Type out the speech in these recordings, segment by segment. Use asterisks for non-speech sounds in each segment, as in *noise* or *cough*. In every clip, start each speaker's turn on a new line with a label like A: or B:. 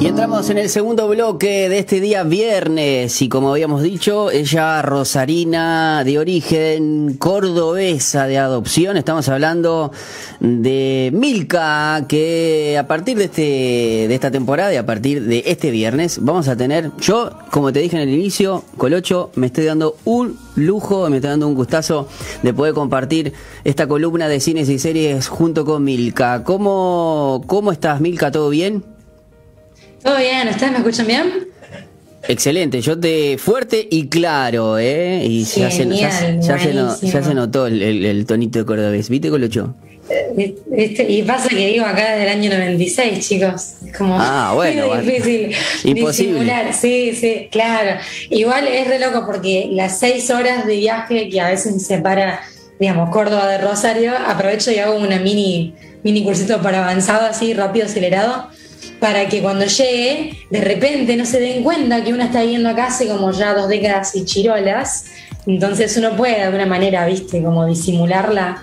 A: Y entramos en el segundo bloque de este día viernes y como habíamos dicho, ella rosarina de origen cordobesa de adopción. Estamos hablando de Milka que a partir de este de esta temporada y a partir de este viernes vamos a tener yo, como te dije en el inicio, Colocho, me estoy dando un lujo, me estoy dando un gustazo de poder compartir esta columna de cines y series junto con Milka. ¿Cómo cómo estás Milka? ¿Todo bien?
B: Todo bien, ¿ustedes me escuchan bien?
A: Excelente, yo te fuerte y claro, ¿eh? Y ya, se, notó el, tonito de cordobés. ¿Viste, Colocho?
B: Eh, este, y pasa que digo acá desde el año 96, chicos. Es como
A: ah, *laughs* bueno,
B: difícil Imposible. Sí, sí, claro. Igual es re loco porque las seis horas de viaje que a veces separa, digamos, Córdoba de Rosario, aprovecho y hago una mini, mini cursito para avanzado, así, rápido, acelerado para que cuando llegue, de repente no se den cuenta que uno está viviendo acá hace como ya dos décadas y chirolas. Entonces uno puede de alguna manera, viste, como disimularla,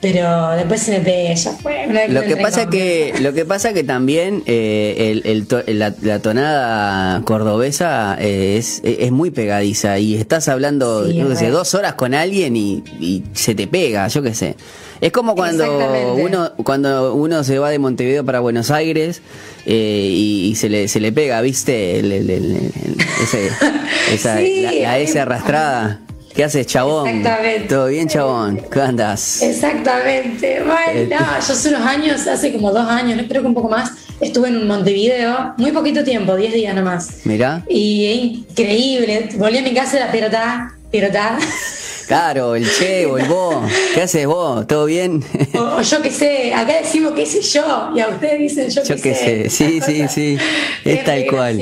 B: pero después se me pega, ya fue.
A: Lo que, pasa que, lo que pasa que también eh, el, la, tonada cordobesa eh, es, es, muy pegadiza y estás hablando, de dos horas con alguien y, y se te pega, yo qué sé. Es como cuando uno cuando uno se va de Montevideo para Buenos Aires eh, y, se, le, se le pega, ¿viste? *laughs* esa, la, S arrastrada. ¿Qué haces, chabón? Exactamente. ¿Todo bien, chabón? ¿Qué andas?
B: Exactamente. Bueno, yo hace unos años, hace como dos años, creo que un poco más, estuve en Montevideo, muy poquito tiempo, diez días nomás.
A: Mira.
B: Y increíble. Volví a mi casa de la pelota, pelota.
A: Claro, el che o el vos. ¿Qué haces vos? ¿Todo bien?
B: O, yo qué sé, acá decimos qué sé yo y a ustedes dicen yo, yo qué sé.
A: Sí, sí, sí. *laughs* Es, tal cual.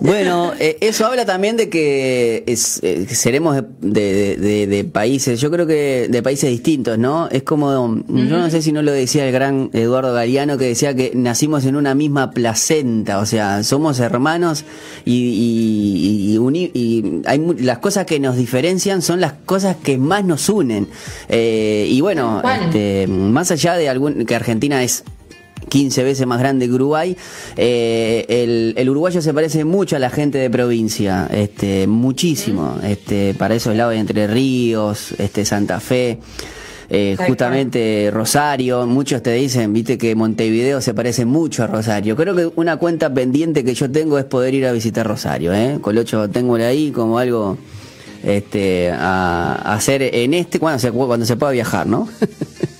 A: Bueno, eh, eso habla también de que es, eh, seremos de, países, yo creo que de países distintos, ¿no? Es como, yo no sé si no lo decía el gran Eduardo Galeano, que decía que nacimos en una misma placenta, o sea, somos hermanos y, y, hay las cosas que nos diferencian son las cosas que más nos unen. Eh, y bueno, este, más allá de algún, que Argentina es 15 veces más grande que Uruguay. Eh, el, uruguayo se parece mucho a la gente de provincia, este, muchísimo, este, para esos lados de Entre Ríos, este, Santa Fe. Eh, justamente Rosario, muchos te dicen, viste que Montevideo se parece mucho a Rosario. Creo que una cuenta pendiente que yo tengo es poder ir a visitar Rosario, ¿eh? Colocho, tengo ahí como algo este, a, hacer en este, cuando se, cuando se pueda viajar, ¿no? *laughs*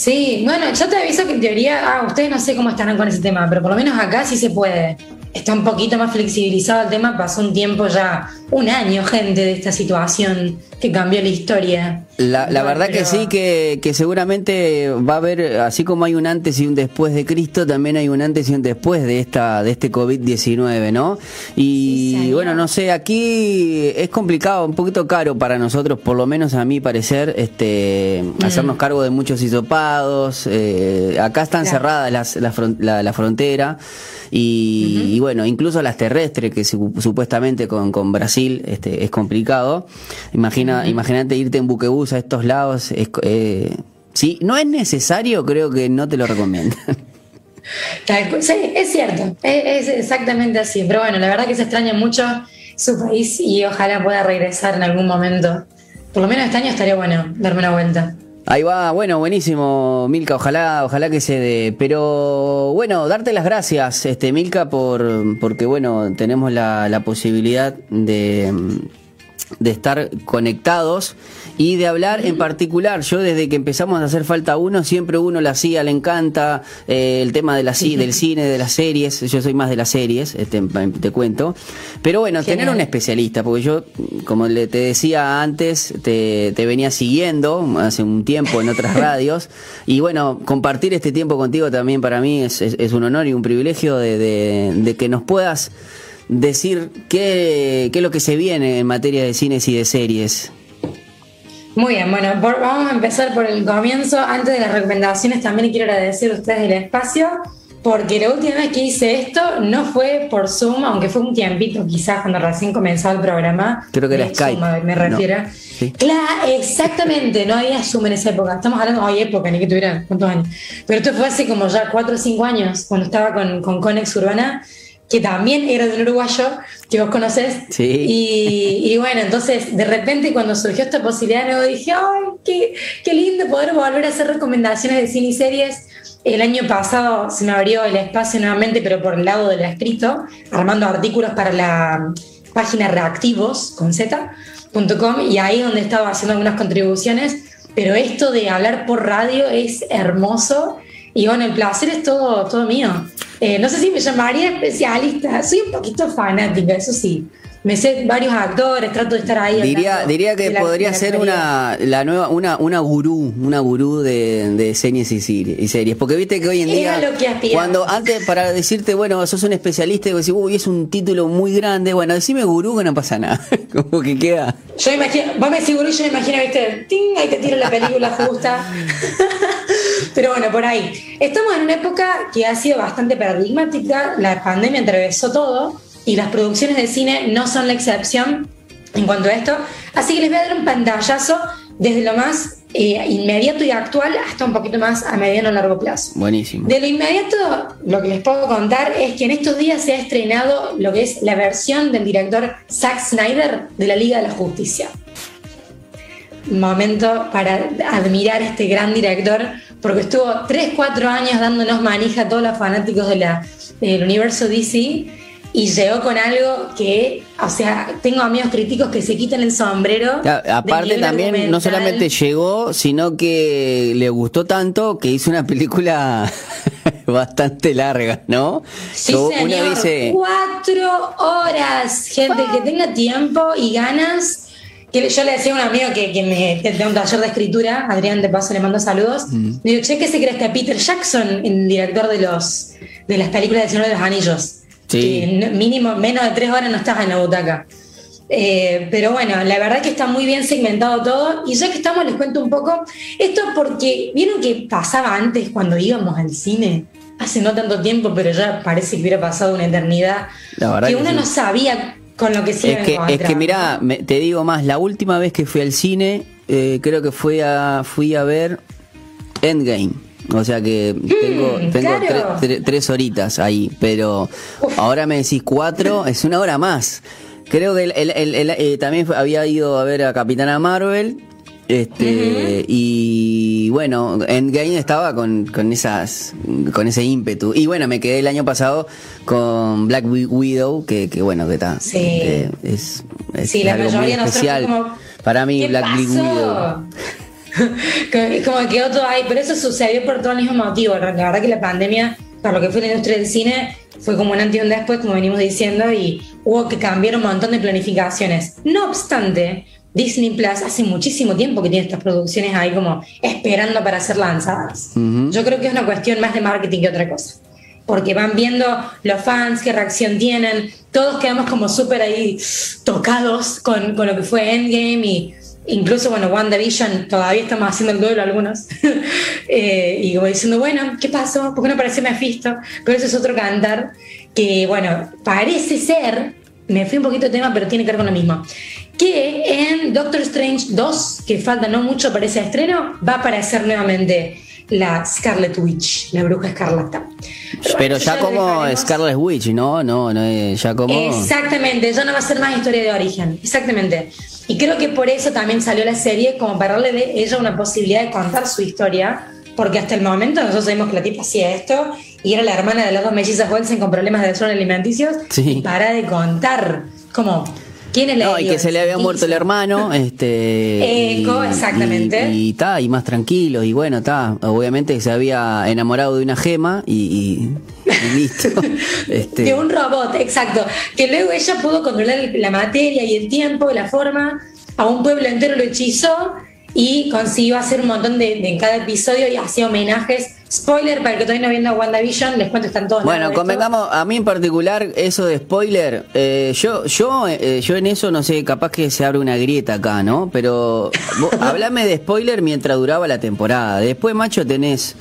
B: Sí, bueno, yo te aviso que en teoría, ah, ustedes no sé cómo estarán con ese tema, pero por lo menos acá sí se puede. Está un poquito más flexibilizado el tema, pasó un tiempo ya, un año, gente, de esta situación que cambió la historia.
A: La, verdad que sí, que, seguramente va a haber, así como hay un antes y un después de Cristo, también hay un antes y un después de esta de este COVID-19, ¿no? Y bueno, no sé, aquí es complicado, un poquito caro para nosotros, por lo menos a mi parecer, este, mm. hacernos cargo de muchos hisopados. Eh, acá están cerradas las, la, la, frontera. Y, bueno, incluso las terrestres, que supuestamente con, con Brasil este, es complicado. Imagina Imagínate irte en buquebús a estos lados. Eh, si no es necesario, creo que no te lo recomiendo. *laughs*
B: Sí, es cierto, es, exactamente así. Pero bueno, la verdad que se extraña mucho su país y ojalá pueda regresar en algún momento. Por lo menos este año estaría bueno darme una vuelta.
A: Ahí va, bueno, buenísimo, Milka, ojalá, ojalá que se dé. Pero bueno, darte las gracias, este, Milka, por, porque bueno, tenemos la, la posibilidad de, de estar conectados y de hablar en particular. Yo desde que empezamos a hacer falta uno, siempre uno la hacía, le encanta eh, el tema de la, del cine, de las series. Yo soy más de las series, este, te cuento. Pero bueno, tener un especialista, porque yo, como le, te decía antes, te, venía siguiendo hace un tiempo en otras *laughs* radios. Y bueno, compartir este tiempo contigo también para mí es, es, un honor y un privilegio de, de que nos puedas decir qué, qué es lo que se viene en materia de cines y de series.
B: Muy bien, bueno, vamos a empezar por el comienzo. Antes de las recomendaciones, también quiero agradecer a ustedes el espacio, porque la última vez que hice esto no fue por Zoom, aunque fue un tiempito quizás cuando recién comenzó el programa.
A: Creo que era Skype.
B: me refiero. Claro, exactamente, no había Zoom en esa época. Estamos hablando, hay época, ni que tuviera cuántos años. Pero esto fue hace como ya cuatro o cinco años, cuando estaba con, con Conex Urbana, que también era de un uruguayo, que vos conocés.
A: Sí.
B: Y, bueno, entonces de repente cuando surgió esta posibilidad, yo dije, ¡ay, qué, qué lindo poder volver a hacer recomendaciones de cine y series! El año pasado se me abrió el espacio nuevamente, pero por el lado del escrito, armando artículos para la página reactivos con z.com y ahí es donde estaba haciendo algunas contribuciones. Pero esto de hablar por radio es hermoso y bueno, el placer es todo, todo mío. Eh, no sé si me llamaría especialista, soy un poquito fanática, eso sí me sé varios actores, trato de estar ahí.
A: Diría, diría que podría ser una la nueva una una gurú, una gurú de, de series y, series, porque viste que hoy en día cuando antes para decirte, bueno, sos un especialista y decís, "Uy, es un título muy grande." Bueno, decime gurú que no pasa nada. *laughs* Como que queda.
B: Yo imagino, vos me decís gurú, yo me imagino, viste, ting, ahí te tiro la película justa. *laughs* Pero bueno, por ahí. Estamos en una época que ha sido bastante paradigmática, la pandemia atravesó todo y las producciones de cine no son la excepción en cuanto a esto. Así que les voy a dar un pantallazo desde lo más eh, inmediato y actual hasta un poquito más a mediano o largo plazo.
A: Buenísimo.
B: De lo inmediato, lo que les puedo contar es que en estos días se ha estrenado lo que es la versión del director Zack Snyder de la Liga de la Justicia. Momento para admirar a este gran director, porque estuvo 3-4 años dándonos manija a todos los fanáticos de la, del universo DC y llegó con algo que, o sea, tengo amigos críticos que se quitan el sombrero.
A: aparte también, no solamente llegó, sino que le gustó tanto que hizo una película *laughs* bastante larga, ¿no?
B: Sí, señor, cuatro horas, gente que tenga tiempo y ganas. Que yo le decía a un amigo que, que me da un taller de escritura, Adrián de paso le mando saludos. Mm. Le digo, che, ¿qué se cree que Peter Jackson, el director de los de las películas del Señor de los Anillos? mínimo, menos de tres horas no estás en la butaca. Eh, pero bueno, la verdad que está muy bien segmentado todo. Y ya que estamos, les cuento un poco. Esto porque, ¿vieron que pasaba antes cuando íbamos al cine? Hace no tanto tiempo, pero ya parece que hubiera pasado una eternidad. que, uno no sabía con lo que se
A: es que, Es que mira, te digo más, la última vez que fui al cine, eh, creo que fui a, fui a ver Endgame. O sea que tengo, mm, tengo tres horitas ahí, pero ahora me decís cuatro, *laughs* es una hora más. Creo que eh, también había ido a ver a Capitana Marvel. Este, y bueno, Endgame estaba con, con esas con ese ímpetu. Y bueno, me quedé el año pasado con Black Widow, que, que bueno, que está.
B: Sí. Eh,
A: es, algo muy especial. Para mí, Black Widow. *laughs*
B: como que otro hay, pero eso sucedió por todo el mismo motivo. La verdad que la pandemia, para lo que fue la industria del cine, fue como un antes y un después, como venimos diciendo, y hubo que cambiar un montón de planificaciones. No obstante, Disney Plus hace muchísimo tiempo que tiene estas producciones ahí como esperando para ser lanzadas. Yo creo que es una cuestión más de marketing que otra cosa. Porque van viendo los fans, qué reacción tienen. Todos quedamos como súper ahí tocados con, con lo que fue Endgame y incluso, bueno, WandaVision, todavía estamos haciendo el duelo algunos, *laughs* eh, y como diciendo, bueno, ¿qué pasó? ¿Por qué no parece Mephisto? Pero ese es otro cantar que, bueno, parece ser, me fui un poquito de tema, pero tiene que ver con lo mismo, que en Doctor Strange 2, que falta no mucho para ese estreno, va a aparecer nuevamente la Scarlet Witch, la bruja escarlata.
A: Pero, ya como Scarlet Witch, ¿no? No, no, ya como...
B: Exactamente, ya no va a ser más historia de origen, exactamente. Y creo que por eso también salió la serie, como para darle de ella una posibilidad de contar su historia, porque hasta el momento nosotros sabemos que la tipa hacía esto y era la hermana de las dos mellizas Wilson con problemas de desorden alimenticios y para de contar como ¿Quién es la
A: No, y que se le había muerto el hermano, *laughs* este
B: Eco, exactamente.
A: Y está, y, más tranquilo, y bueno, está, obviamente se había enamorado de una gema y, listo. *laughs*
B: este. De un robot, exacto. Que luego ella pudo controlar la materia y el tiempo, la forma, a un pueblo entero lo hechizó y consiguió hacer un montón de, en cada episodio y hacía homenajes. Spoiler, para el que todavía no viendo WandaVision, les cuento, están todos.
A: Bueno, convengamos, a mí en particular, eso de spoiler, eh, yo, yo, eh, yo en eso no sé, capaz que se abre una grieta acá, ¿no? Pero *laughs* hablame de spoiler mientras duraba la temporada. Después, macho, tenés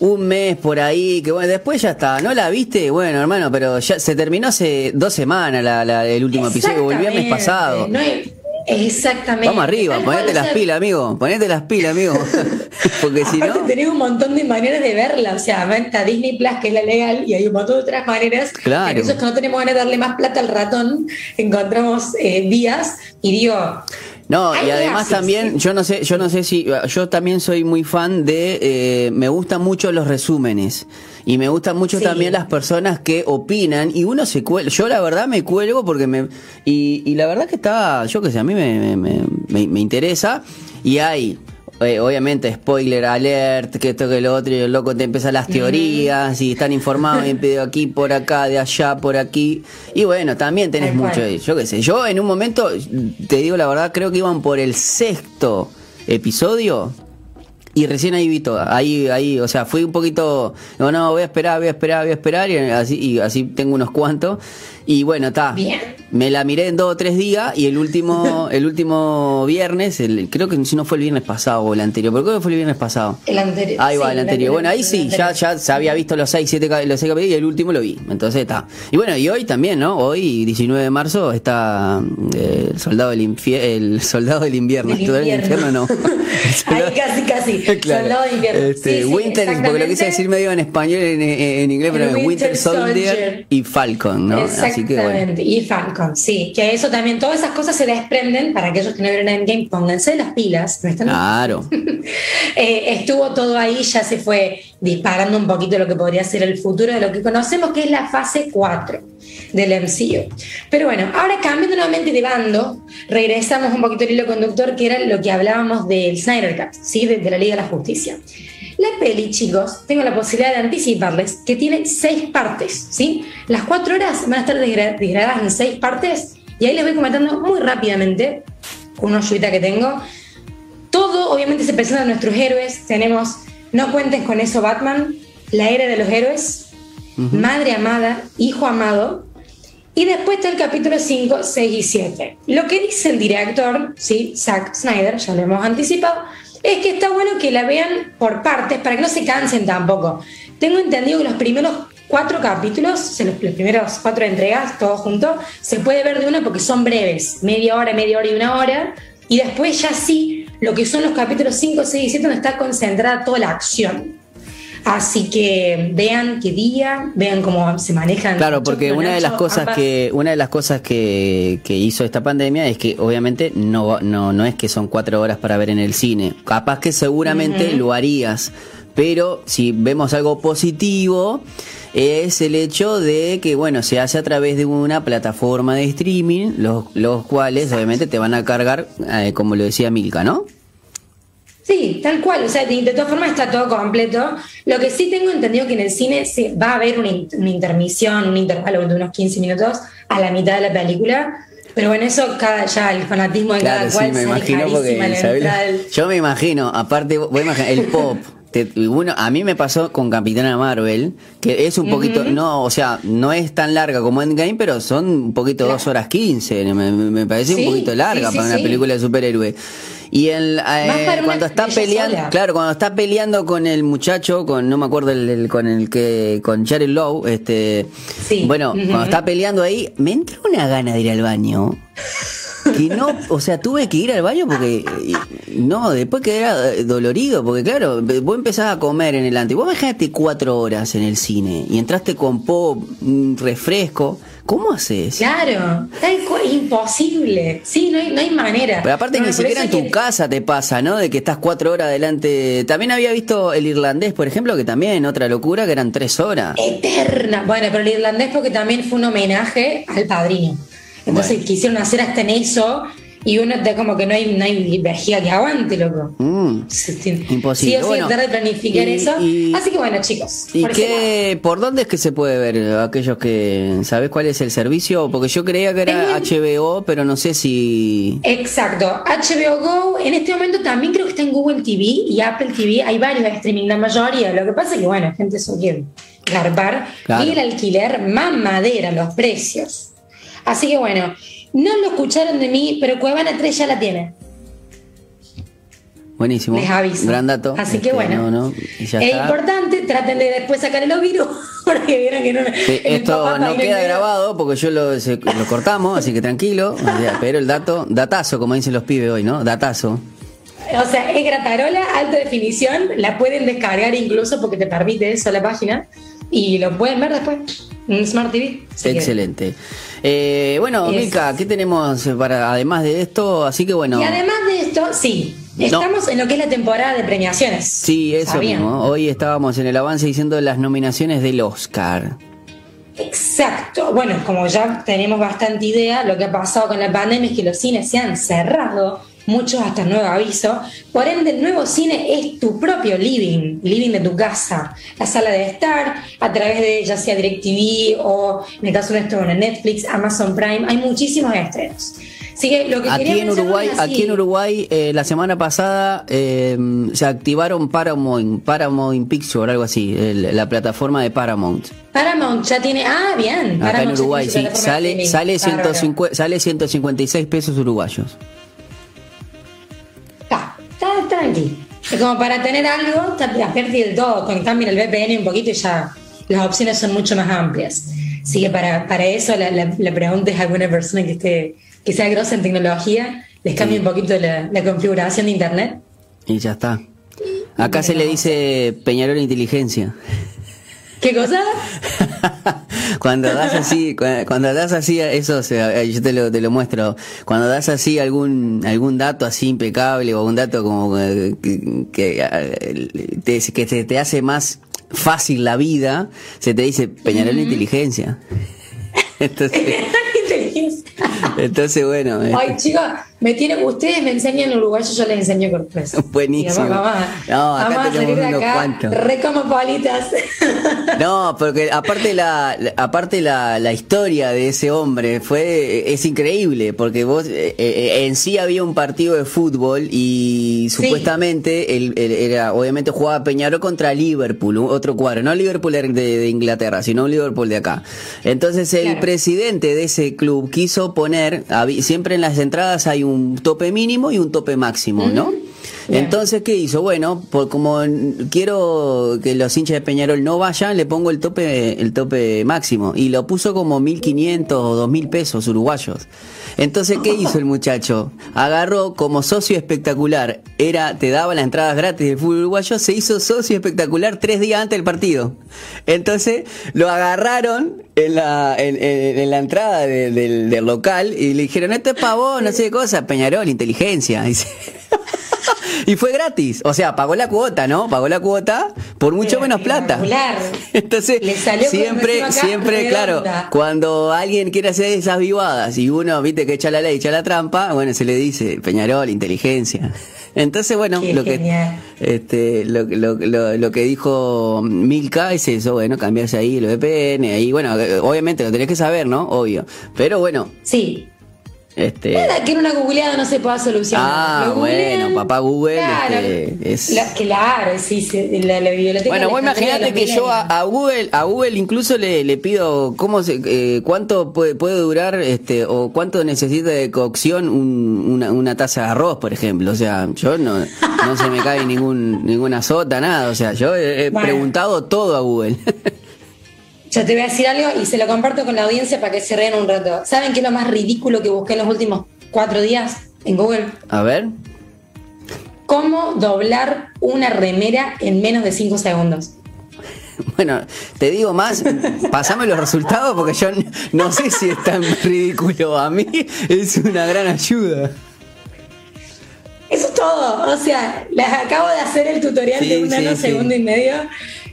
A: un mes por ahí, que bueno, después ya está, ¿no la viste? Bueno, hermano, pero ya se terminó hace dos semanas la, el último episodio, volvió el mes pasado.
B: No hay, Exactamente.
A: Vamos arriba, ponete las pilas, amigo. Ponete las pilas, amigo. *laughs* Porque si no.
B: tenés un montón de maneras de verla. O sea, venta Disney Plus, que es la legal, y hay un montón de otras maneras.
A: Claro.
B: Eso es que no tenemos ganas de darle más plata al ratón, encontramos eh, días y digo.
A: No, y además también, yo no sé, yo no sé si, yo también soy muy fan de, eh, me gustan mucho los resúmenes. Y me gustan mucho también las personas que opinan y uno se cuelga, yo la verdad me cuelgo porque me, y, y la verdad que está, yo que sé, a mí me, me, me, me interesa. Y hay eh, obviamente, spoiler alert, que esto que lo otro, y el loco te empieza las teorías, y están informados, y *laughs* pedido aquí, por acá, de allá, por aquí. Y bueno, también tenés mucho, yo qué sé. Yo en un momento, te digo la verdad, creo que iban por el sexto episodio. Y recién ahí vi todo, ahí, ahí, o sea, fui un poquito, no, no, voy a esperar, voy a esperar, voy a esperar, y así, y así tengo unos cuantos. Y bueno, está. Me la miré en dos o tres días y el último, *laughs* el último viernes, el, creo que si no fue el viernes pasado o el anterior, pero creo que fue el viernes pasado.
B: El anterior.
A: Ahí va, el anterior. bueno, ahí sí, ya, ya se había visto los seis, siete, los seis capítulos y el último lo vi. Entonces está. Y bueno, y hoy también, ¿no? Hoy, 19 de marzo, está eh, el soldado del el *laughs* soldado del invierno.
B: Del infierno. no. *laughs* Ahí casi, casi. Soldado del invierno.
A: Este, Winter, porque lo quise decir medio en español, en, en inglés, pero Winter, Winter Soldier, y Falcon, ¿no?
B: Exactamente, y Falcon, sí, que eso también, todas esas cosas se desprenden para aquellos que no vieron Endgame, pónganse las pilas.
A: Claro. *laughs*
B: eh, estuvo todo ahí, ya se fue disparando un poquito lo que podría ser el futuro de lo que conocemos, que es la fase 4 del MCU. Pero bueno, ahora cambiando nuevamente de bando, regresamos un poquito al hilo conductor, que era lo que hablábamos del Snyder Cut, ¿sí? de, de la Liga de la Justicia. La peli, chicos, tengo la posibilidad de anticiparles que tiene seis partes, ¿sí? Las cuatro horas van a estar degradadas en seis partes y ahí les voy comentando muy rápidamente, con una ayudita que tengo. Todo, obviamente, se presenta en nuestros héroes. Tenemos No cuentes con eso, Batman, La era de los héroes, Madre amada, Hijo amado, y después está el capítulo 5, 6 y 7. Lo que dice el director, ¿sí? Zack Snyder, ya lo hemos anticipado, es que está bueno que la vean por partes para que no se cansen tampoco. Tengo entendido que los primeros cuatro capítulos, los, primeros cuatro entregas, todos juntos, se puede ver de una porque son breves, media hora, media hora y una hora, y después ya sí, lo que son los capítulos 5, 6 y 7, donde está concentrada toda la acción. Así que vean qué día, vean cómo se manejan.
A: Claro, porque una de las cosas que una de las cosas que, que, hizo esta pandemia es que obviamente no, no no es que son cuatro horas para ver en el cine. Capaz que seguramente lo harías, pero si vemos algo positivo es el hecho de que bueno se hace a través de una plataforma de streaming, los, los cuales obviamente te van a cargar, eh, como lo decía Milka, ¿no?
B: Sí, tal cual, o sea, de, todas formas está todo completo. Lo que sí tengo entendido que en el cine se, va a haber una, intermisión, un intervalo de unos 15 minutos a la mitad de la película. Pero bueno, eso cada, ya el fanatismo de cada cual
A: me imagino porque, Yo me imagino, aparte, voy a imaginar, el pop. bueno, a mí me pasó con Capitana Marvel, que es un poquito, no, o sea, no es tan larga como Endgame, pero son un poquito dos horas quince, me, parece un poquito larga para una película de superhéroe. Y el, eh, cuando está peleando, claro, cuando está peleando con el muchacho, con no me acuerdo el, con el que con Jared Lowe, este, bueno, cuando está peleando ahí, me entra una gana de ir al baño. *laughs* Que no, o sea, tuve que ir al baño porque no, después que era eh, dolorido, porque claro, vos empezás a comer en el antes, vos dejaste cuatro horas en el cine y entraste con pop, un refresco. ¿Cómo haces?
B: Claro, es imposible. Sí, no hay, no hay manera.
A: Pero aparte ni siquiera en tu casa te pasa, ¿no? De que estás cuatro horas adelante. También había visto el irlandés, por ejemplo, que también otra locura, que eran tres horas.
B: Eterna. Bueno, pero el irlandés porque también fue un homenaje al padrino. Entonces quisieron hacer hasta en eso y uno está como que no hay, no hay vejiga que aguante, loco.
A: Mm, imposible. Sí
B: o sí, tratar de planificar eso. Así que bueno, chicos.
A: ¿Y por, qué, por dónde es que se puede ver aquellos que. ¿Sabes cuál es el servicio? Porque yo creía que era HBO, pero no sé si.
B: Exacto. HBO Go, en este momento también creo que está en Google TV y Apple TV. Hay varios de streaming, la mayoría. Lo que pasa es que, bueno, gente eso quiere garbar. Y el alquiler, mamadera, los precios. Así que bueno, no lo escucharon de mí, pero Cuevana 3 ya la tiene.
A: buenísimo.
B: Les aviso.
A: Gran dato.
B: Así que este, bueno. es importante, traten de después sacar los virus, *laughs* porque vieron que no.
A: esto no queda grabado porque yo lo, lo cortamos, así que tranquilo. pero el dato, datazo, como dicen los pibes hoy, ¿no? Datazo.
B: O sea, es Gratarola, alta definición, la pueden descargar incluso porque te permite eso la página y lo pueden ver después Smart TV.
A: Excelente. Eh, bueno, Mica, ¿qué tenemos para además de esto? Así que bueno.
B: Y además de esto, sí, Estamos en lo que es la temporada de premiaciones.
A: Sí, eso mismo. Hoy estábamos en el avance diciendo las nominaciones del Oscar.
B: Exacto. Bueno, como ya tenemos bastante idea, lo que ha pasado con la pandemia es que los cines se han cerrado muchos hasta nuevo aviso. Por ende, el nuevo cine es tu propio living, living de tu casa, la sala de estar, a través de ya sea DirecTV o en el caso nuestro, Netflix, Amazon Prime, hay muchísimos estrenos. lo que
A: aquí, en Uruguay, aquí en Uruguay, eh, la semana pasada eh, se activaron Paramount, Paramount Picture, algo así, la plataforma de Paramount.
B: Paramount ya tiene, ah, bien.
A: Acá en Uruguay, sí, sale, sale, 150, sale 156 pesos uruguayos
B: tranqui. Es como para tener algo, te el todo, también el VPN un poquito y ya las opciones son mucho más amplias. Así que para, para eso la, la, pregunta es a alguna persona que esté que sea grosa en tecnología, les cambie un poquito la, configuración de internet.
A: Y ya está. Acá se le dice Peñarol Inteligencia.
B: ¿Qué *laughs* cosa?
A: cuando das así, cuando das así, eso, yo te lo, te lo muestro, cuando das así algún, algún dato así impecable o un dato como que, que, te, que te hace más fácil la vida, se te dice Peñarol Inteligencia. *laughs* Entonces, entonces, bueno.
B: Ay, este. chicos, me tiene, ustedes me enseñan uruguayo, yo les enseño cortés. *laughs*
A: Buenísimo.
B: Mamá, no, acá vamos a salir de acá, re como palitas. *laughs*
A: No, porque aparte la, aparte la, la, historia de ese hombre fue es increíble, porque vos eh, eh, en sí había un partido de fútbol y supuestamente él, era, obviamente jugaba Peñarol contra Liverpool, otro cuadro, no Liverpool de, de Inglaterra, sino un Liverpool de acá. Entonces el presidente de ese club quiso poner, siempre en las entradas hay un tope mínimo y un tope máximo, ¿no? Entonces, ¿qué hizo? Bueno, por como quiero que los hinchas de Peñarol no vayan, le pongo el tope, el tope máximo. Y lo puso como 1.500 o 2.000 pesos uruguayos. Entonces, ¿qué hizo el muchacho? Agarró como socio espectacular, era, te daba las entradas gratis del fútbol uruguayo, se hizo socio espectacular tres días antes del partido. Entonces, lo agarraron en la, en, la entrada del, del, local y le dijeron, esto es pavón, no sé qué cosa, Peñarol, inteligencia. *laughs* *laughs* y fue gratis. O sea, pagó la cuota, ¿no? Pagó la cuota por mucho menos plata. *laughs* Entonces, siempre, siempre, claro, cuando alguien quiere hacer esas vivadas y uno, viste, que echa la ley, echa la trampa, bueno, se le dice Peñarol, inteligencia. *laughs* Entonces, bueno, lo que, este, lo, lo, lo, que dijo Milka es eso, bueno, cambiarse ahí el VPN, ahí, bueno, obviamente lo tenés que saber, ¿no? Obvio. Pero bueno.
B: Sí, este... Nada que en una googleada no se pueda solucionar.
A: Ah, bueno, papá Google.
B: Claro, este, es... claro sí, la, la, biblioteca.
A: Bueno, vos imaginate que yo a, Google, a Google incluso le, le pido cómo se, eh, cuánto puede, puede, durar este o cuánto necesita de cocción un, una, una, taza de arroz, por ejemplo. O sea, yo no, no se me cae ningún, ninguna sota, nada. O sea, yo he, preguntado todo a Google. *laughs*
B: Yo te voy a decir algo y se lo comparto con la audiencia para que se rían un rato. ¿Saben qué es lo más ridículo que busqué en los últimos cuatro días en Google?
A: A ver.
B: ¿Cómo doblar una remera en menos de cinco segundos?
A: Bueno, te digo más, pasame los resultados porque yo no sé si es tan ridículo. A mí es una gran ayuda.
B: Eso es todo. O sea, les acabo de hacer el tutorial de un sí, segundo y medio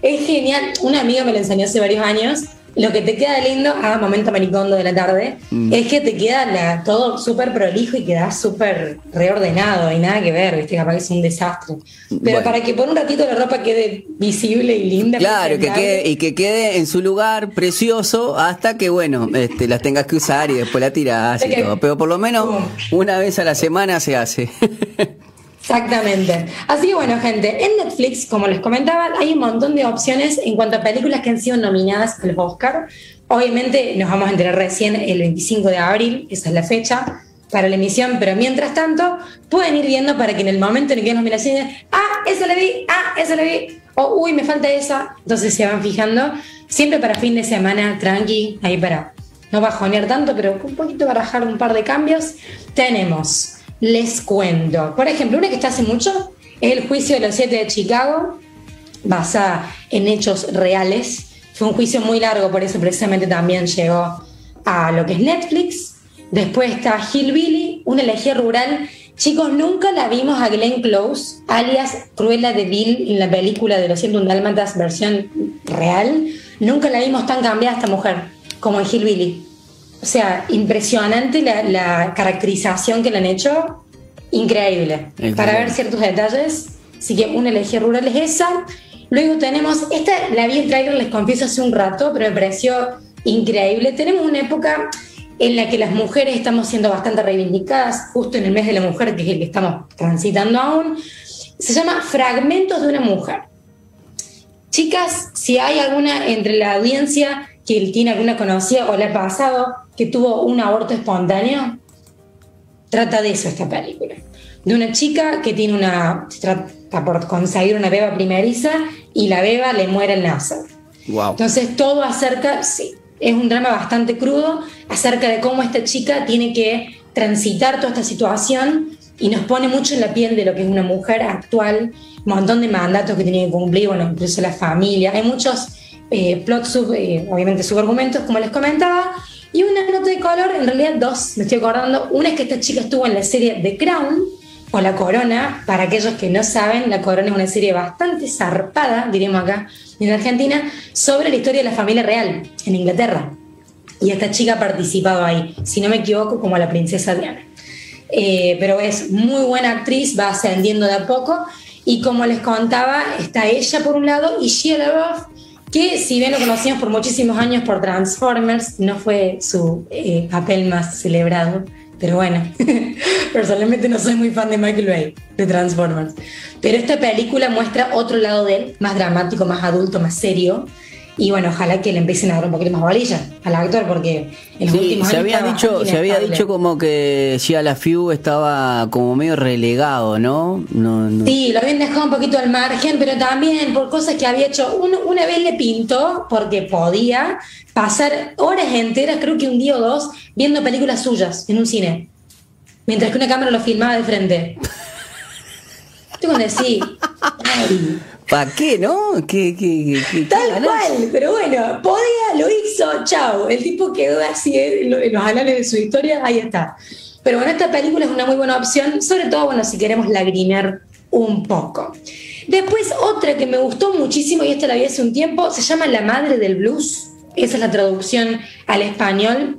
B: es genial. Una amiga me lo enseñó hace varios años. Lo que te queda lindo, a momento maricondo de la tarde, mm. es que te queda todo súper prolijo y queda súper reordenado y nada que ver, ¿viste? Capaz que es un desastre. Pero para que por un ratito la ropa quede visible y linda.
A: Claro, que quede, y que quede en su lugar precioso hasta que, bueno, este, las tengas que usar y después la tiras y todo. Pero por lo menos una vez a la semana se hace. *laughs*
B: Exactamente. Así que bueno, gente, en Netflix, como les comentaba, hay un montón de opciones en cuanto a películas que han sido nominadas al Oscar. Obviamente nos vamos a enterar recién el 25 de abril, esa es la fecha. para la emisión, pero mientras tanto pueden ir viendo para que en el momento en el que nos miran ah, esa la vi, ah, esa la vi, o uy, me falta esa, entonces se van fijando, siempre para fin de semana, tranqui, ahí para no bajonear tanto, pero un poquito para bajar un par de cambios, tenemos, les cuento, por ejemplo, una que está hace mucho es el juicio de los siete de Chicago, basada en hechos reales, fue un juicio muy largo, por eso precisamente también llegó a lo que es Netflix, Después está Hillbilly, una elegía rural. Chicos, nunca la vimos a Glenn Close, alias Cruella de Bill, en la película de Los 101 Dálmatas, versión real. Nunca la vimos tan cambiada esta mujer como en Hillbilly. O sea, impresionante la, caracterización que le han hecho. Increíble. Para ver ciertos detalles. Así que una elegía rural es esa. Luego tenemos, esta la vi en trailer, les confieso, hace un rato, pero me pareció increíble. Tenemos una época en la que las mujeres estamos siendo bastante reivindicadas, justo en el mes de la mujer, que es el que estamos transitando aún, se llama Fragmentos de una mujer. Chicas, si hay alguna entre la audiencia que tiene alguna conocida o le ha pasado que tuvo un aborto espontáneo, trata de eso esta película. De una chica que tiene una. trata por conseguir una beba primeriza y la beba le muere al nacer. Wow. Entonces todo acerca, sí, es un drama bastante crudo acerca de cómo esta chica tiene que transitar toda esta situación y nos pone mucho en la piel de lo que es una mujer actual, un montón de mandatos que tiene que cumplir, bueno, incluso la familia. Hay muchos eh, plots, eh, obviamente subargumentos, como les comentaba, y una nota de color, en realidad dos, me estoy acordando. Una es que esta chica estuvo en la serie The Crown, o La Corona, para aquellos que no saben, La Corona es una serie bastante zarpada, diríamos acá, en Argentina, sobre la historia de la familia real en Inglaterra. Y esta chica ha participado ahí, si no me equivoco, como la princesa Diana. Eh, pero es muy buena actriz, va ascendiendo de a poco. Y como les contaba, está ella por un lado y Shia LaBeouf, que si bien lo conocimos por muchísimos años por Transformers, no fue su eh, papel más celebrado pero bueno, *laughs* personalmente no soy muy fan de Michael Bay, de Transformers. Pero esta película muestra otro lado de él, más dramático, más adulto, más serio. Y bueno, ojalá que le empiecen a dar un poquito más bolilla al actor, porque en los últimos
A: se había dicho Se había dicho como que Shia LaFew estaba como medio relegado, ¿no? No,
B: ¿no? Sí, lo habían dejado un poquito al margen, pero también por cosas que había hecho. una vez le pintó, porque podía, pasar horas enteras, creo que un día o dos, viendo películas suyas en un cine. Mientras que una cámara lo filmaba de frente. *laughs* Tengo que decir,
A: ¿Para qué, no? ¿Qué,
B: Tal cual, pero bueno, podía, lo hizo, chao. El tipo quedó así en los anales de su historia, ahí está. Pero bueno, esta película es una muy buena opción, sobre todo, bueno, si queremos lagrimear un poco. Después, otra que me gustó muchísimo, y esta la vi hace un tiempo, se llama La Madre del Blues. Esa es la traducción al español.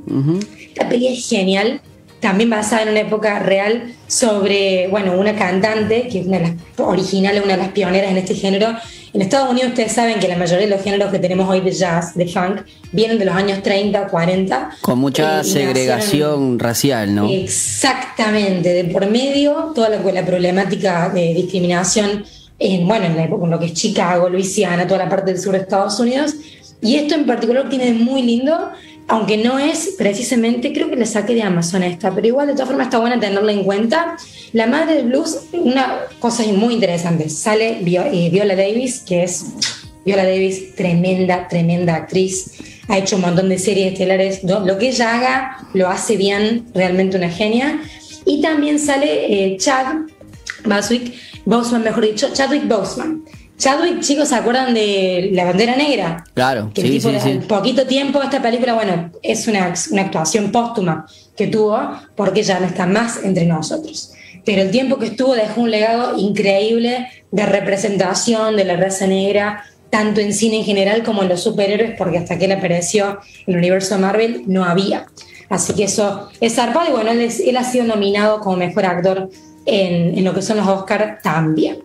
B: La peli es genial, también basada en una época real sobre, bueno, una cantante, que es una de las originales, una de las pioneras en este género. En Estados Unidos ustedes saben que la mayoría de los géneros que tenemos hoy de jazz, de funk, vienen de los años 30, 40.
A: Con mucha eh, segregación racial, ¿no?
B: Exactamente, de por medio toda la, la problemática de discriminación en, bueno, en la época, en lo que es Chicago, Luisiana, toda la parte del sur de Estados Unidos y esto en particular tiene muy lindo, aunque no es precisamente, creo que le saqué de Amazon esta, pero igual de todas formas está buena tenerla en cuenta. La madre del blues, una cosa muy interesante, sale eh, Viola Davis, que es Viola Davis, tremenda, tremenda actriz. Ha hecho un montón de series estelares. Lo que ella haga lo hace bien, realmente una genia. Y también sale eh, Chad Boswick, Boseman, mejor dicho, Chadwick Boseman Chadwick, chicos, ¿se acuerdan de La Bandera Negra?
A: Claro,
B: que sí, sí, sí. poquito tiempo esta película, bueno, es una, una actuación póstuma que tuvo porque ya no está más entre nosotros. Pero el tiempo que estuvo dejó un legado increíble de representación de la raza negra, tanto en cine en general como en los superhéroes, porque hasta que él apareció en el universo Marvel no había. Así que eso es zarpado y bueno, él, él ha sido nominado como mejor actor en, en lo que son los Oscars también.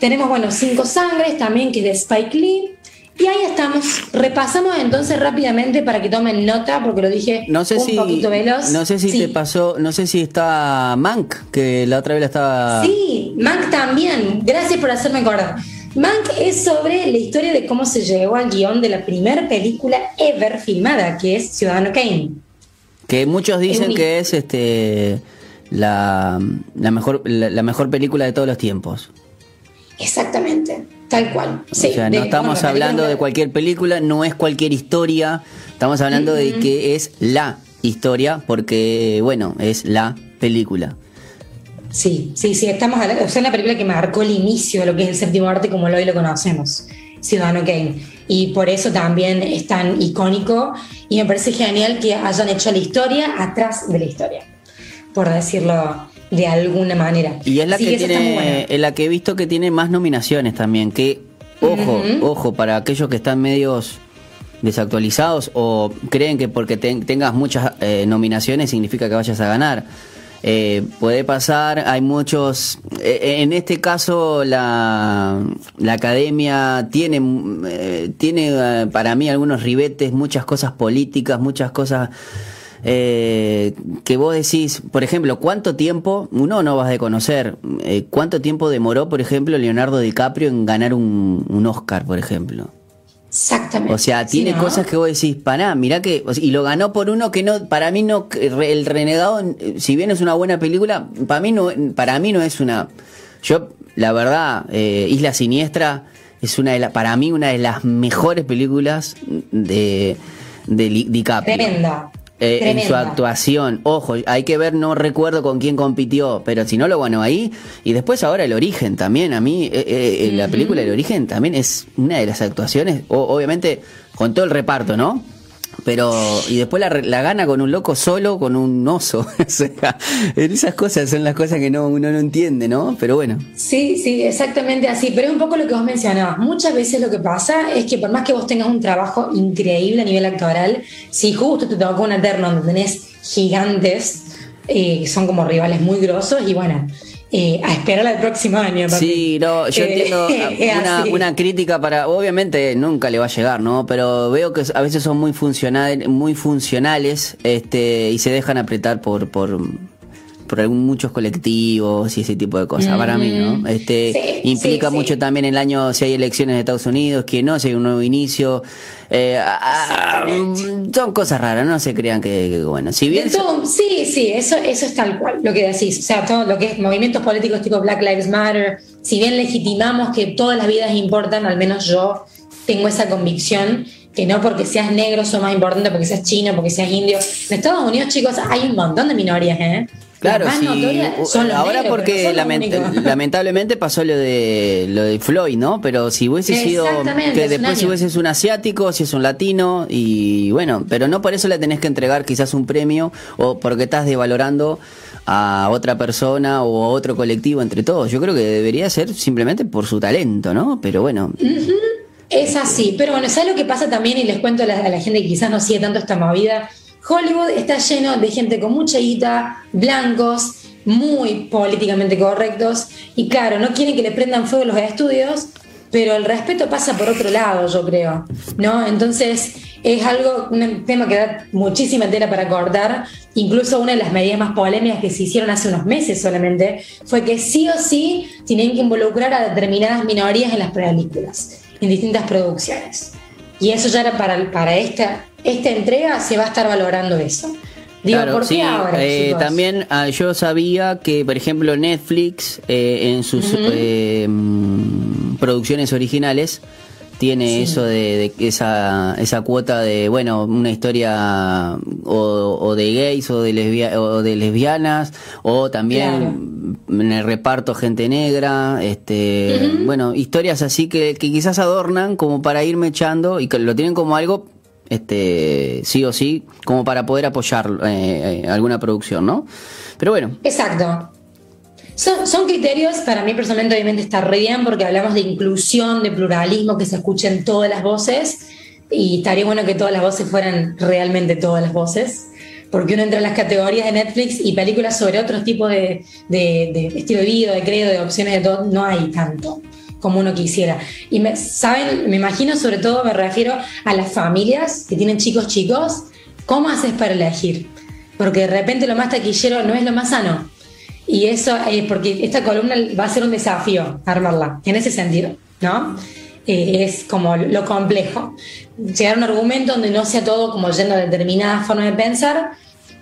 B: Tenemos, bueno, Cinco Sangres también, que es de Spike Lee. Y ahí estamos. Repasamos entonces rápidamente para que tomen nota, porque lo dije
A: no sé un poquito veloz. No sé si te pasó, no sé si está Mank, que la otra vez la estaba.
B: Sí, Mank también. Gracias por hacerme acordar. Mank es sobre la historia de cómo se llegó al guion de la primera película ever filmada, que es Ciudadano Kane.
A: Que muchos dicen que es este la, la mejor, la, mejor película de todos los tiempos.
B: Exactamente, tal cual. o sea,
A: no estamos hablando de cualquier película, no es cualquier historia, estamos hablando de que es la historia, porque, bueno, es la película.
B: Sí, sí, sí, estamos hablando, o sea, una película que marcó el inicio de lo que es el séptimo arte como hoy lo conocemos, Ciudadano Kane. Y por eso también es tan icónico y me parece genial que hayan hecho la historia atrás de la historia, por decirlo de alguna manera.
A: Y es la que, tiene, es la que he visto que tiene más nominaciones también, que, ojo, ojo, para aquellos que están medios desactualizados o creen que porque tengas muchas eh, nominaciones significa que vayas a ganar. Eh, puede pasar, hay muchos, eh, en este caso la, la academia tiene, eh, tiene para mí algunos ribetes, muchas cosas políticas, muchas cosas que vos decís, por ejemplo, ¿cuánto tiempo, uno no vas a conocer, cuánto tiempo demoró, por ejemplo, Leonardo DiCaprio en ganar un, un Oscar, por ejemplo?
B: Exactamente.
A: O sea, tiene cosas que vos decís, para, mirá que. Y lo ganó por uno que no. Para mí no. El Renegado, si bien es una buena película, para mí no, para mí no es una. Yo, la verdad, eh, Isla Siniestra es una de la, para mí una de las mejores películas de, de DiCaprio.
B: Tremenda.
A: Eh, en su actuación. Ojo, hay que ver, no recuerdo con quién compitió, pero si no lo ganó ahí. Y después ahora El Origen también, a mí, eh, eh, la película El Origen también es una de las actuaciones, obviamente con todo el reparto, ¿no? Pero y después la, gana con un loco solo, con un oso. *laughs* esas cosas son las cosas que no, uno no entiende, ¿no? Pero bueno.
B: Sí, sí, exactamente así. Pero es un poco lo que vos mencionabas. Muchas veces lo que pasa es que por más que vos tengas un trabajo increíble a nivel actoral, si justo te tocó un eterno donde tenés gigantes, eh, son como rivales muy grosos, y bueno, eh, a esperar al próximo año.
A: Sí, no, yo eh, entiendo *laughs* una, crítica para, obviamente nunca le va a llegar, ¿no? Pero veo que a veces son muy funcionales, muy funcionales, este, y se dejan apretar por, por, por muchos colectivos y ese tipo de cosas, para mí, ¿no? Este, implica mucho también el año, si hay elecciones de Estados Unidos, que no, si hay un nuevo inicio. Eh, son cosas raras, no se crean que, bueno, si bien...
B: sí, sí, eso, eso es tal cual, lo que decís. O sea, todo lo que es movimientos políticos tipo Black Lives Matter, si bien legitimamos que todas las vidas importan, al menos yo tengo esa convicción que no porque seas negro son más importante, porque seas chino, porque seas indio. En Estados Unidos, chicos, hay un montón de minorías, ¿eh?
A: Claro, sí. ahora porque *laughs* lamentablemente pasó lo de lo de Floyd, ¿no? Pero si hubiese sido que después si hubiese un asiático, si es un latino y bueno, pero no por eso le tenés que entregar quizás un premio o porque estás devalorando a otra persona o a otro colectivo entre todos. Yo creo que debería ser simplemente por su talento, ¿no? Pero bueno.
B: Es así, pero bueno, ¿sabes lo que pasa también? Y les cuento a la, a la gente que quizás no sigue tanto esta movida Hollywood está lleno de gente con mucha guita, blancos, muy políticamente correctos, y claro, no quieren que le prendan fuego los estudios, pero el respeto pasa por otro lado, yo creo, ¿no? Entonces es algo, un tema que da muchísima tela para cortar, incluso una de las medidas más polémicas que se hicieron hace unos meses solamente, fue que sí o sí tienen que involucrar a determinadas minorías en las películas, en distintas producciones. Y eso ya era para, para esta, esta entrega, se va a estar valorando eso.
A: Digo, ¿por qué ahora, eh, también ah, yo sabía que, por ejemplo, Netflix eh, en sus eh, mm, producciones originales tiene eso de, esa, esa cuota de, bueno, una historia o, de gays o de, o de lesbianas, o también en el reparto gente negra, este, bueno, historias así que, que quizás adornan como para irme echando y que lo tienen como algo este sí o sí como para poder apoyar eh, alguna producción, ¿no? Pero bueno.
B: Exacto. Son, criterios, para mí personalmente obviamente está re porque hablamos de inclusión, de pluralismo, que se escuchen todas las voces y estaría bueno que todas las voces fueran realmente todas las voces, porque uno entra en las categorías de Netflix y películas sobre otros tipos de, estilo de vida, de credo, de opciones de todo, no hay tanto como uno quisiera. Y me, saben, me imagino sobre todo, me refiero a las familias que tienen chicos chicos, ¿cómo haces para elegir? Porque de repente lo más taquillero no es lo más sano. Y eso es porque esta columna va a ser un desafío armarla, en ese sentido, ¿no? Eh, es como lo complejo. Llegar a un argumento donde no sea todo como yendo a determinada forma de pensar,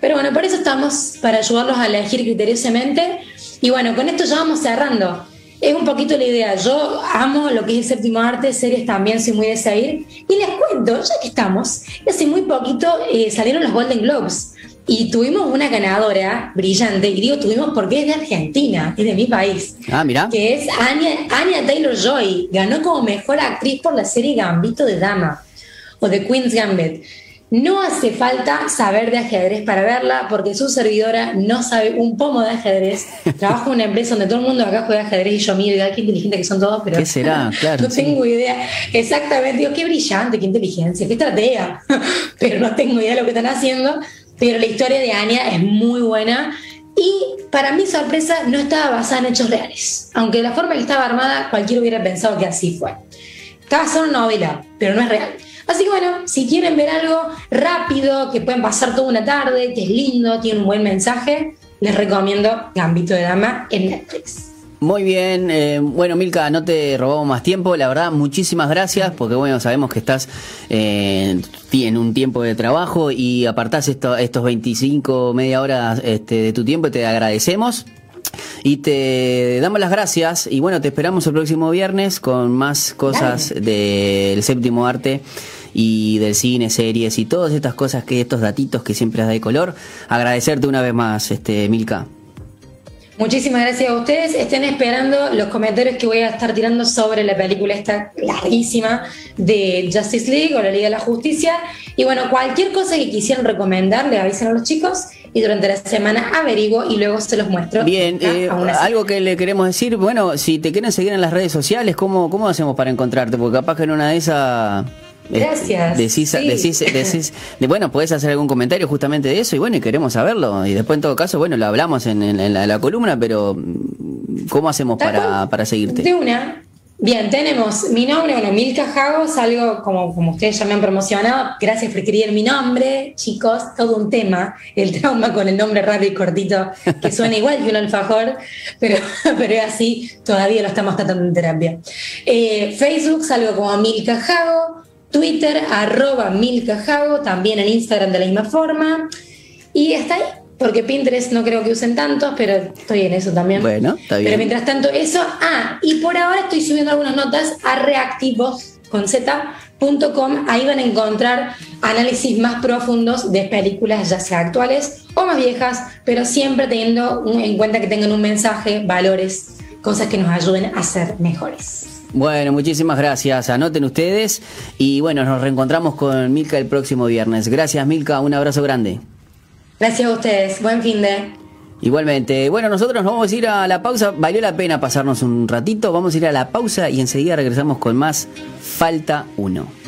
B: Pero bueno, por eso estamos, para ayudarlos a elegir criteriosamente. Y bueno, con esto ya vamos cerrando. Es un poquito la idea. Yo amo lo que es el séptimo arte, series también soy muy de seguir. Y les cuento, ya que estamos, hace muy poquito eh, salieron los Golden Globes. Y tuvimos una ganadora brillante, y digo tuvimos porque es de Argentina, es de mi país.
A: Ah, mira.
B: Que es Anya, Taylor Joy. Ganó como mejor actriz por la serie Gambito de Dama o The Queen's Gambit. No hace falta saber de ajedrez para verla, porque su servidora no sabe un pomo de ajedrez. *laughs* Trabajo en una empresa donde todo el mundo acá juega ajedrez y yo y qué inteligente que son todos, pero.
A: ¿Qué será? *laughs* Claro.
B: no tengo idea. Exactamente, digo, qué brillante, qué inteligencia, qué estratega. *laughs* pero no tengo idea de lo que están haciendo. Pero la historia de Anya es muy buena. Y para mi sorpresa, no estaba basada en hechos reales. Aunque de la forma que estaba armada, cualquiera hubiera pensado que así fue. Estaba basada en una novela, pero no es real. Así que bueno, si quieren ver algo rápido, que pueden pasar toda una tarde, que es lindo, tiene un buen mensaje, les recomiendo Gambito de Dama en Netflix.
A: Muy bien, eh, bueno Milka, no te robamos más tiempo, la verdad, muchísimas gracias, porque bueno, sabemos que estás eh, en un tiempo de trabajo y apartás esto, estos 25, media hora este, de tu tiempo y te agradecemos. Y te damos las gracias y bueno, te esperamos el próximo viernes con más cosas del séptimo arte y del cine, series y todas estas cosas que estos datitos que siempre das de color. Agradecerte una vez más, este Milka.
B: Muchísimas gracias a ustedes. Estén esperando los comentarios que voy a estar tirando sobre la película esta larguísima de Justice League o la Liga de la Justicia. Y bueno, cualquier cosa que quisieran recomendar, le avisen a los chicos y durante la semana averiguo y luego se los muestro.
A: Bien, eh, algo que le queremos decir, bueno, si te quieren seguir en las redes sociales, ¿cómo, cómo hacemos para encontrarte? Porque capaz que en una de esas
B: Gracias.
A: Decís, decís, decís, de, bueno, podés hacer algún comentario justamente de eso y bueno, y queremos saberlo. Y después en todo caso, bueno, lo hablamos en, la, columna, pero ¿cómo hacemos para, para seguirte?
B: De una. Bien, tenemos mi nombre, bueno, Milka Jagos, algo como, como ustedes ya me han promocionado. Gracias por escribir mi nombre, chicos, todo un tema. El trauma con el nombre rápido y cortito, que suena igual que un alfajor, pero, *laughs* pero es así, todavía lo estamos tratando en terapia. Eh, Facebook, salgo como Milka Jago. Twitter, arroba milcajago, también en Instagram de la misma forma. Y está ahí, porque Pinterest no creo que usen tantos, pero estoy en eso también.
A: Bueno, está bien.
B: Pero mientras tanto, eso. Ah, y por ahora estoy subiendo algunas notas a reactivos con z.com. Ahí van a encontrar análisis más profundos de películas, ya sea actuales o más viejas, pero siempre teniendo en cuenta que tengan un mensaje, valores, cosas que nos ayuden a ser mejores.
A: Bueno, muchísimas gracias. Anoten ustedes y bueno, nos reencontramos con Milka el próximo viernes. Gracias Milka, un abrazo grande.
B: Gracias a ustedes, buen fin de...
A: Igualmente. Bueno, nosotros nos vamos a ir a la pausa. Valió la pena pasarnos un ratito. Vamos a ir a la pausa y enseguida regresamos con más Falta 1.